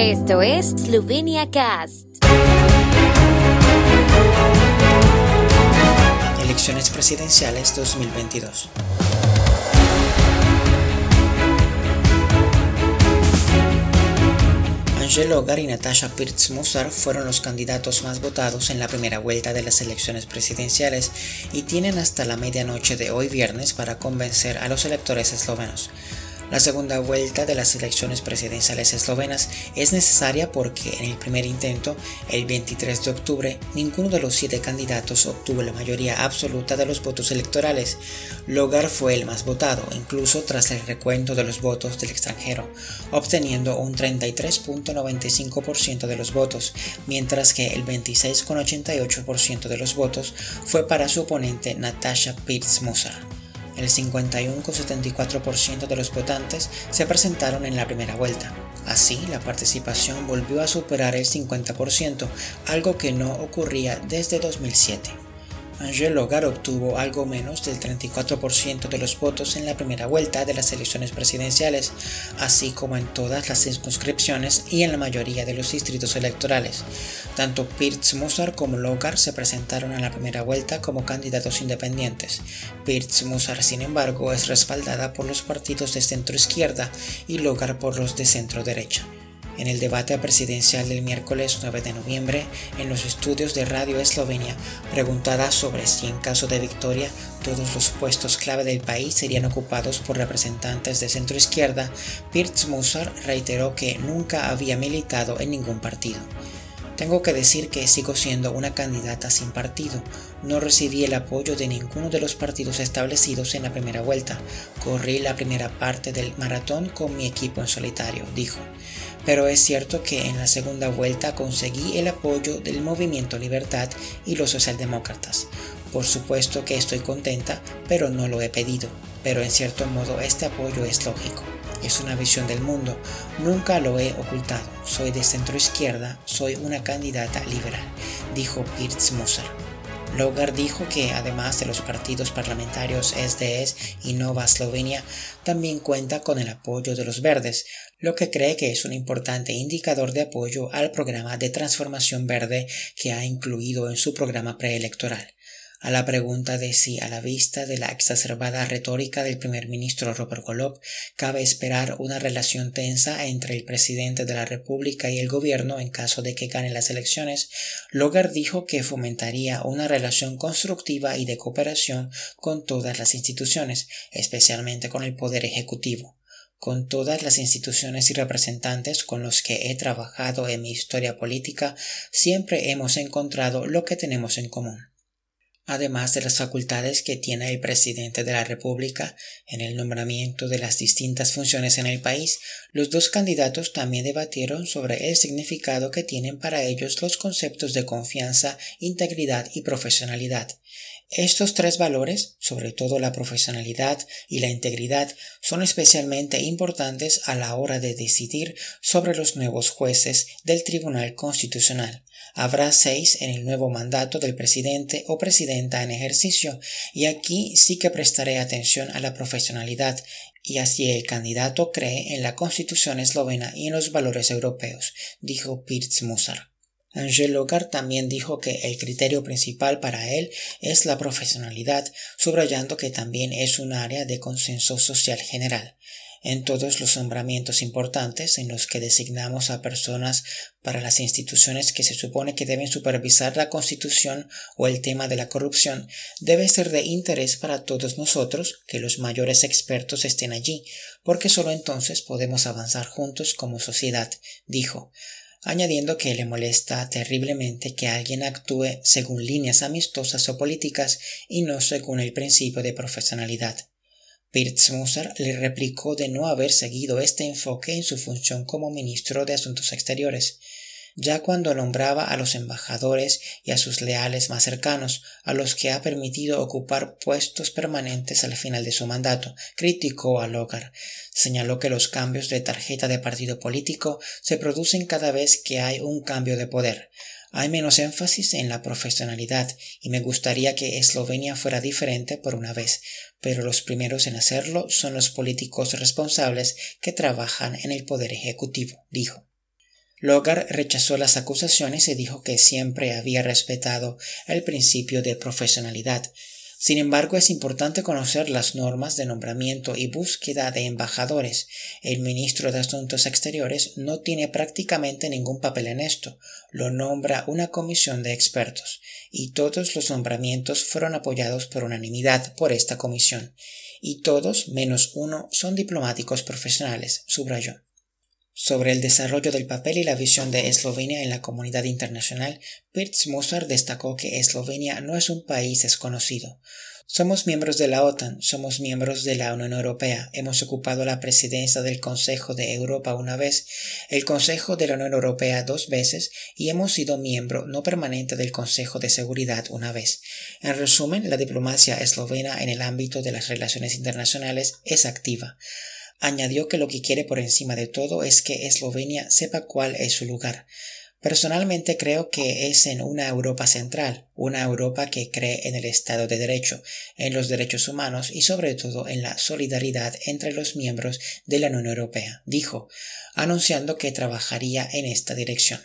Esto es Slovenia Cast. Elecciones presidenciales 2022. Angel Ogar y Natasha Pirtz-Musar fueron los candidatos más votados en la primera vuelta de las elecciones presidenciales y tienen hasta la medianoche de hoy viernes para convencer a los electores eslovenos. La segunda vuelta de las elecciones presidenciales eslovenas es necesaria porque en el primer intento, el 23 de octubre, ninguno de los siete candidatos obtuvo la mayoría absoluta de los votos electorales. Logar fue el más votado, incluso tras el recuento de los votos del extranjero, obteniendo un 33.95% de los votos, mientras que el 26.88% de los votos fue para su oponente Natasha Pitts-Musar. El 51,74% de los votantes se presentaron en la primera vuelta. Así, la participación volvió a superar el 50%, algo que no ocurría desde 2007. Angel Logar obtuvo algo menos del 34% de los votos en la primera vuelta de las elecciones presidenciales, así como en todas las circunscripciones y en la mayoría de los distritos electorales. Tanto Pirtz Musar como Logar se presentaron en la primera vuelta como candidatos independientes. Pirtz Musar, sin embargo, es respaldada por los partidos de centro izquierda y Logar por los de centro derecha. En el debate presidencial del miércoles 9 de noviembre, en los estudios de Radio Eslovenia, preguntada sobre si en caso de victoria todos los puestos clave del país serían ocupados por representantes de centro izquierda, Pirtz Musar reiteró que nunca había militado en ningún partido. Tengo que decir que sigo siendo una candidata sin partido. No recibí el apoyo de ninguno de los partidos establecidos en la primera vuelta. Corrí la primera parte del maratón con mi equipo en solitario, dijo. Pero es cierto que en la segunda vuelta conseguí el apoyo del Movimiento Libertad y los socialdemócratas. Por supuesto que estoy contenta, pero no lo he pedido. Pero en cierto modo este apoyo es lógico es una visión del mundo. Nunca lo he ocultado. Soy de centro izquierda, soy una candidata liberal, dijo Pirtz Musar. Logar dijo que además de los partidos parlamentarios SDS y Nova Eslovenia, también cuenta con el apoyo de los verdes, lo que cree que es un importante indicador de apoyo al programa de transformación verde que ha incluido en su programa preelectoral a la pregunta de si, a la vista de la exacerbada retórica del primer ministro Robert Golob, cabe esperar una relación tensa entre el presidente de la República y el gobierno en caso de que gane las elecciones, Logar dijo que fomentaría una relación constructiva y de cooperación con todas las instituciones, especialmente con el Poder Ejecutivo con todas las instituciones y representantes con los que he trabajado en mi historia política, siempre hemos encontrado lo que tenemos en común además de las facultades que tiene el presidente de la República en el nombramiento de las distintas funciones en el país, los dos candidatos también debatieron sobre el significado que tienen para ellos los conceptos de confianza, integridad y profesionalidad. Estos tres valores, sobre todo la profesionalidad y la integridad, son especialmente importantes a la hora de decidir sobre los nuevos jueces del Tribunal Constitucional. Habrá seis en el nuevo mandato del presidente o presidenta en ejercicio, y aquí sí que prestaré atención a la profesionalidad, y así el candidato cree en la constitución eslovena y en los valores europeos, dijo Pirz Musar. Angel Logar también dijo que el criterio principal para él es la profesionalidad, subrayando que también es un área de consenso social general en todos los nombramientos importantes en los que designamos a personas para las instituciones que se supone que deben supervisar la Constitución o el tema de la corrupción, debe ser de interés para todos nosotros que los mayores expertos estén allí, porque solo entonces podemos avanzar juntos como sociedad, dijo añadiendo que le molesta terriblemente que alguien actúe según líneas amistosas o políticas y no según el principio de profesionalidad. Musar le replicó de no haber seguido este enfoque en su función como ministro de Asuntos Exteriores, ya cuando nombraba a los embajadores y a sus leales más cercanos, a los que ha permitido ocupar puestos permanentes al final de su mandato, criticó a Logar. Señaló que los cambios de tarjeta de partido político se producen cada vez que hay un cambio de poder. Hay menos énfasis en la profesionalidad y me gustaría que Eslovenia fuera diferente por una vez, pero los primeros en hacerlo son los políticos responsables que trabajan en el poder ejecutivo, dijo. Logar rechazó las acusaciones y dijo que siempre había respetado el principio de profesionalidad. Sin embargo, es importante conocer las normas de nombramiento y búsqueda de embajadores. El ministro de Asuntos Exteriores no tiene prácticamente ningún papel en esto. Lo nombra una comisión de expertos, y todos los nombramientos fueron apoyados por unanimidad por esta comisión, y todos menos uno son diplomáticos profesionales, subrayó. Sobre el desarrollo del papel y la visión de Eslovenia en la comunidad internacional, Pirz Musar destacó que Eslovenia no es un país desconocido. Somos miembros de la OTAN, somos miembros de la Unión Europea, hemos ocupado la presidencia del Consejo de Europa una vez, el Consejo de la Unión Europea dos veces y hemos sido miembro no permanente del Consejo de Seguridad una vez. En resumen, la diplomacia eslovena en el ámbito de las relaciones internacionales es activa. Añadió que lo que quiere por encima de todo es que Eslovenia sepa cuál es su lugar. Personalmente creo que es en una Europa central, una Europa que cree en el Estado de Derecho, en los derechos humanos y sobre todo en la solidaridad entre los miembros de la Unión Europea, dijo, anunciando que trabajaría en esta dirección.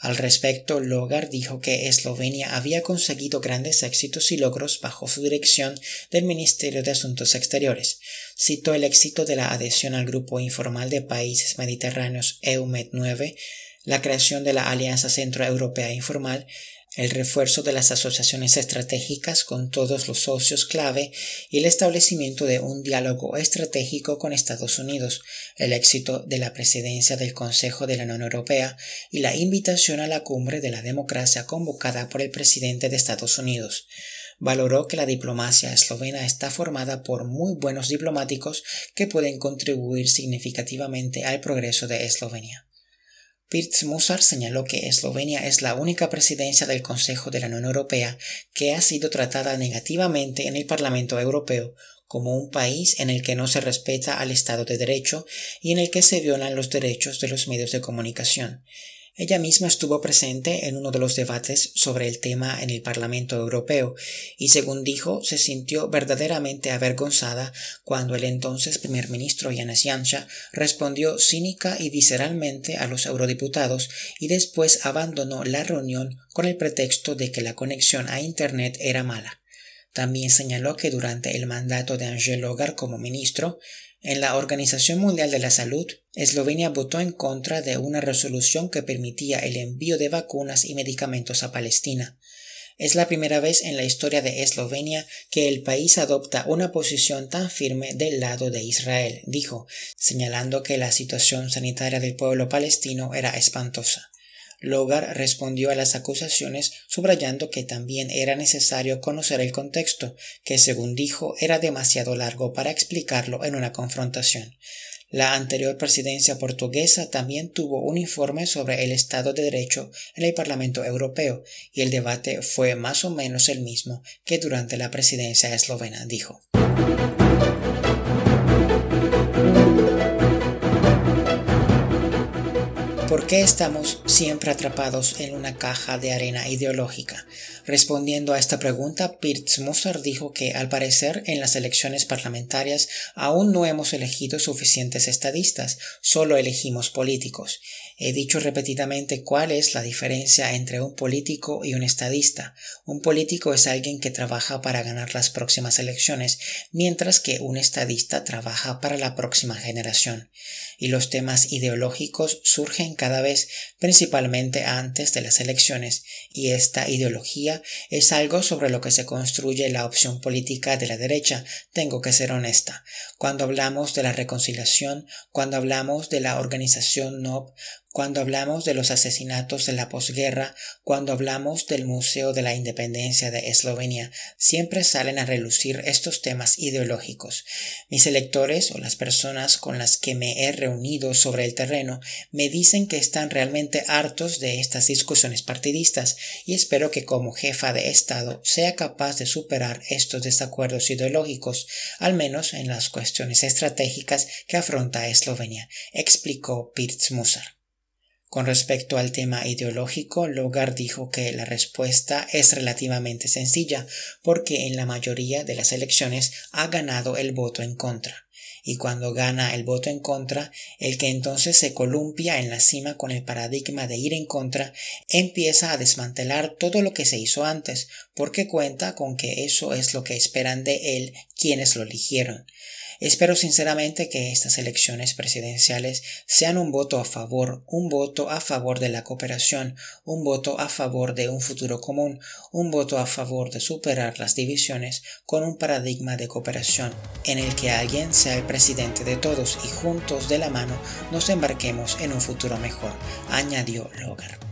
Al respecto, Logar dijo que Eslovenia había conseguido grandes éxitos y logros bajo su dirección del Ministerio de Asuntos Exteriores. Citó el éxito de la adhesión al Grupo Informal de Países Mediterráneos EUMED 9, la creación de la Alianza Centroeuropea Informal, el refuerzo de las asociaciones estratégicas con todos los socios clave y el establecimiento de un diálogo estratégico con Estados Unidos, el éxito de la presidencia del Consejo de la Unión Europea y la invitación a la cumbre de la democracia convocada por el presidente de Estados Unidos. Valoró que la diplomacia eslovena está formada por muy buenos diplomáticos que pueden contribuir significativamente al progreso de Eslovenia. Pirz Musar señaló que Eslovenia es la única presidencia del Consejo de la Unión Europea que ha sido tratada negativamente en el Parlamento Europeo como un país en el que no se respeta al Estado de Derecho y en el que se violan los derechos de los medios de comunicación. Ella misma estuvo presente en uno de los debates sobre el tema en el Parlamento Europeo y, según dijo, se sintió verdaderamente avergonzada cuando el entonces primer ministro Janes Janša respondió cínica y visceralmente a los eurodiputados y después abandonó la reunión con el pretexto de que la conexión a Internet era mala. También señaló que durante el mandato de Angel Hogar como ministro, en la Organización Mundial de la Salud, Eslovenia votó en contra de una resolución que permitía el envío de vacunas y medicamentos a Palestina. Es la primera vez en la historia de Eslovenia que el país adopta una posición tan firme del lado de Israel, dijo, señalando que la situación sanitaria del pueblo palestino era espantosa. Logar respondió a las acusaciones subrayando que también era necesario conocer el contexto, que según dijo era demasiado largo para explicarlo en una confrontación. La anterior presidencia portuguesa también tuvo un informe sobre el Estado de Derecho en el Parlamento Europeo y el debate fue más o menos el mismo que durante la presidencia eslovena, dijo. ¿Por qué estamos siempre atrapados en una caja de arena ideológica? Respondiendo a esta pregunta, Pirz Musar dijo que al parecer en las elecciones parlamentarias aún no hemos elegido suficientes estadistas, solo elegimos políticos. He dicho repetidamente cuál es la diferencia entre un político y un estadista. Un político es alguien que trabaja para ganar las próximas elecciones, mientras que un estadista trabaja para la próxima generación. Y los temas ideológicos surgen cada vez principalmente antes de las elecciones, y esta ideología es algo sobre lo que se construye la opción política de la derecha. Tengo que ser honesta. Cuando hablamos de la reconciliación, cuando hablamos de la organización NOB, cuando hablamos de los asesinatos de la posguerra, cuando hablamos del Museo de la Independencia de Eslovenia, siempre salen a relucir estos temas ideológicos. Mis electores o las personas con las que me he reunido sobre el terreno me dicen que están realmente hartos de estas discusiones partidistas y espero que como jefa de Estado sea capaz de superar estos desacuerdos ideológicos, al menos en las cuestiones estratégicas que afronta Eslovenia, explicó Pirz Musar. Con respecto al tema ideológico, Logar dijo que la respuesta es relativamente sencilla porque en la mayoría de las elecciones ha ganado el voto en contra. y cuando gana el voto en contra, el que entonces se columpia en la cima con el paradigma de ir en contra, empieza a desmantelar todo lo que se hizo antes, porque cuenta con que eso es lo que esperan de él quienes lo eligieron. Espero sinceramente que estas elecciones presidenciales sean un voto a favor, un voto a favor de la cooperación, un voto a favor de un futuro común, un voto a favor de superar las divisiones con un paradigma de cooperación en el que alguien sea el presidente de todos y juntos de la mano nos embarquemos en un futuro mejor, añadió Logar.